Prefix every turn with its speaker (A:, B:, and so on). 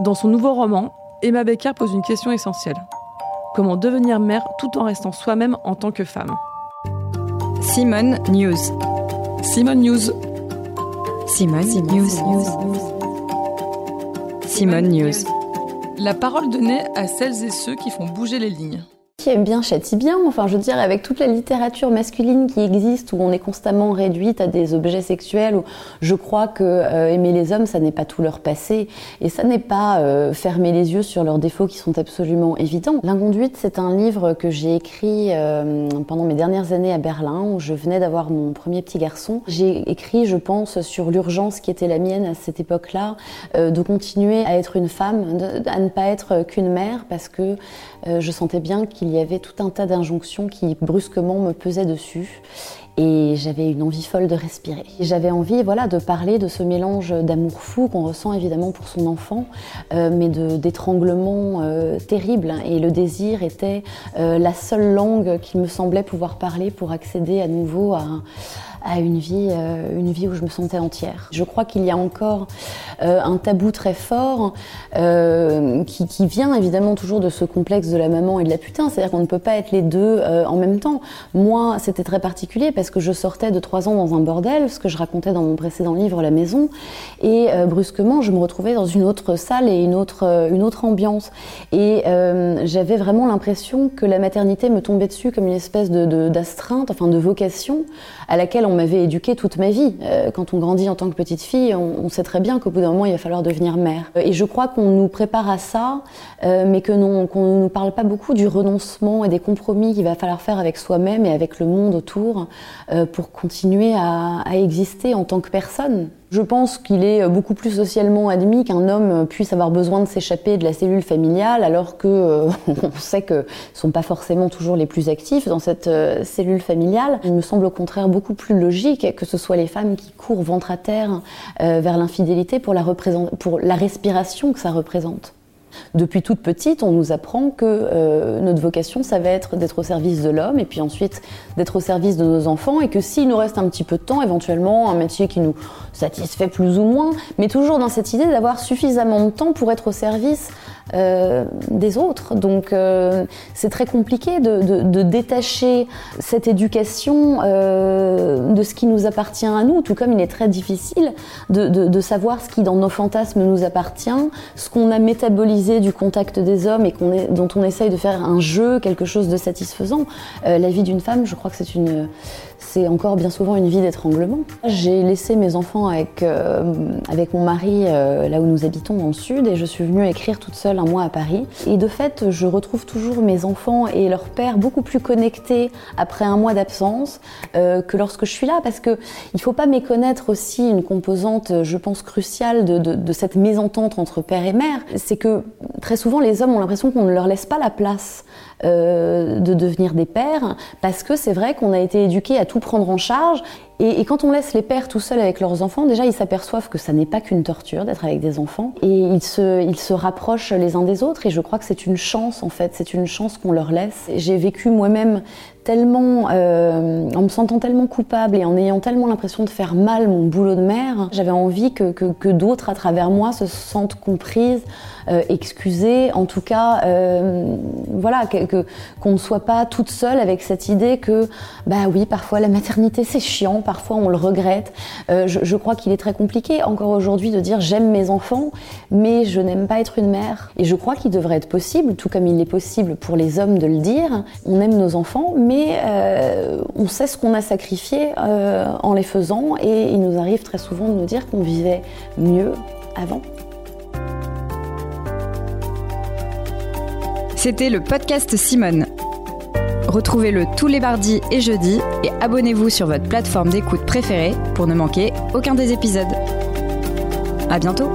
A: Dans son nouveau roman, Emma Becker pose une question essentielle. Comment devenir mère tout en restant soi-même en tant que femme?
B: Simone News.
A: Simone News.
B: Simone, News. Simone News.
A: La parole donnée à celles et ceux qui font bouger les lignes
C: bien châtie bien. Enfin, je veux dire, avec toute la littérature masculine qui existe, où on est constamment réduite à des objets sexuels, où je crois que euh, aimer les hommes, ça n'est pas tout leur passé, et ça n'est pas euh, fermer les yeux sur leurs défauts qui sont absolument évidents. L'inconduite, c'est un livre que j'ai écrit euh, pendant mes dernières années à Berlin, où je venais d'avoir mon premier petit garçon. J'ai écrit, je pense, sur l'urgence qui était la mienne à cette époque-là, de continuer à être une femme, à ne pas être qu'une mère, parce que je sentais bien qu'il il y avait tout un tas d'injonctions qui brusquement me pesaient dessus et j'avais une envie folle de respirer. J'avais envie voilà, de parler de ce mélange d'amour fou qu'on ressent évidemment pour son enfant, euh, mais d'étranglement euh, terrible. Et le désir était euh, la seule langue qu'il me semblait pouvoir parler pour accéder à nouveau à, à une vie, euh, une vie où je me sentais entière. Je crois qu'il y a encore euh, un tabou très fort euh, qui, vient évidemment toujours de ce complexe de la maman et de la putain, c'est-à-dire qu'on ne peut pas être les deux en même temps. Moi, c'était très particulier parce que je sortais de trois ans dans un bordel, ce que je racontais dans mon précédent livre La Maison, et brusquement, je me retrouvais dans une autre salle et une autre, une autre ambiance. Et j'avais vraiment l'impression que la maternité me tombait dessus comme une espèce de d'astreinte, enfin de vocation à laquelle on on m'avait éduquée toute ma vie. Euh, quand on grandit en tant que petite fille, on, sait très bien qu'au bout d'un moment, il va falloir devenir mère. Euh, et je crois qu'on nous prépare à ça, euh, mais qu'on ne nous parle pas beaucoup du renoncement et des compromis qu'il va falloir faire avec soi-même et avec le monde autour pour continuer à exister en tant que personne. Je pense qu'il est beaucoup plus socialement admis qu'un homme puisse avoir besoin de s'échapper de la cellule familiale, alors que euh, on sait que ne sont pas forcément toujours les plus actifs dans cette euh, cellule familiale. Il me semble au contraire beaucoup plus logique que ce soit les femmes qui courent ventre à terre euh, vers l'infidélité pour la respiration que ça représente. Depuis toute petite, on nous apprend que euh, notre vocation, ça va être d'être au service de l'homme et puis ensuite d'être au service de nos enfants et que s'il nous reste un petit peu de temps, éventuellement un métier qui nous satisfait plus ou moins, mais toujours dans cette idée d'avoir suffisamment de temps pour être au service euh, des autres. Donc euh, c'est très compliqué de, détacher cette éducation euh, de ce qui nous appartient à nous, tout comme il est très difficile de, savoir ce qui dans nos fantasmes nous appartient, ce qu'on a métabolisé du contact des hommes et dont on essaye de faire un jeu, quelque chose de satisfaisant. la vie d'une femme, je crois que c'est une c'est encore bien souvent une vie d'étranglement. J'ai laissé mes enfants avec, avec mon mari là où nous habitons dans le sud et je suis venue écrire toute seule un mois à Paris. Et de fait, je retrouve toujours mes enfants et leur père beaucoup plus connectés après un mois d'absence euh, que lorsque je suis là parce que il faut pas méconnaître aussi une composante, je pense, cruciale de, cette mésentente entre père et mère. C'est que très souvent les hommes ont l'impression qu'on ne leur laisse pas la place euh, de devenir des pères, parce que c'est vrai qu'on a été éduqués à tout prendre en charge. Et, quand on laisse les pères tout seuls avec leurs enfants, déjà ils s'aperçoivent que ça n'est pas qu'une torture d'être avec des enfants. Et ils se, ils se rapprochent les uns des autres. Et je crois que c'est une chance en fait, c'est une chance qu'on leur laisse. J'ai vécu moi-même tellement, euh, en me sentant tellement coupable et en ayant tellement l'impression de faire mal mon boulot de mère, j'avais envie que, que, d'autres à travers moi se sentent comprises, euh, excusées, en tout cas, euh, voilà, qu'on ne soit pas toute seule avec cette idée que, bah oui, parfois la maternité c'est chiant, parfois on le regrette. Euh, je, crois qu'il est très compliqué encore aujourd'hui de dire j'aime mes enfants, mais je n'aime pas être une mère. Et je crois qu'il devrait être possible, tout comme il est possible pour les hommes de le dire, on aime nos enfants, mais euh, on sait ce qu'on a sacrifié euh, en les faisant, et il nous arrive très souvent de nous dire qu'on vivait mieux avant.
B: C'était le podcast Simone. Retrouvez-le tous les mardis et jeudis et abonnez-vous sur votre plateforme d'écoute préférée pour ne manquer aucun des épisodes. À bientôt!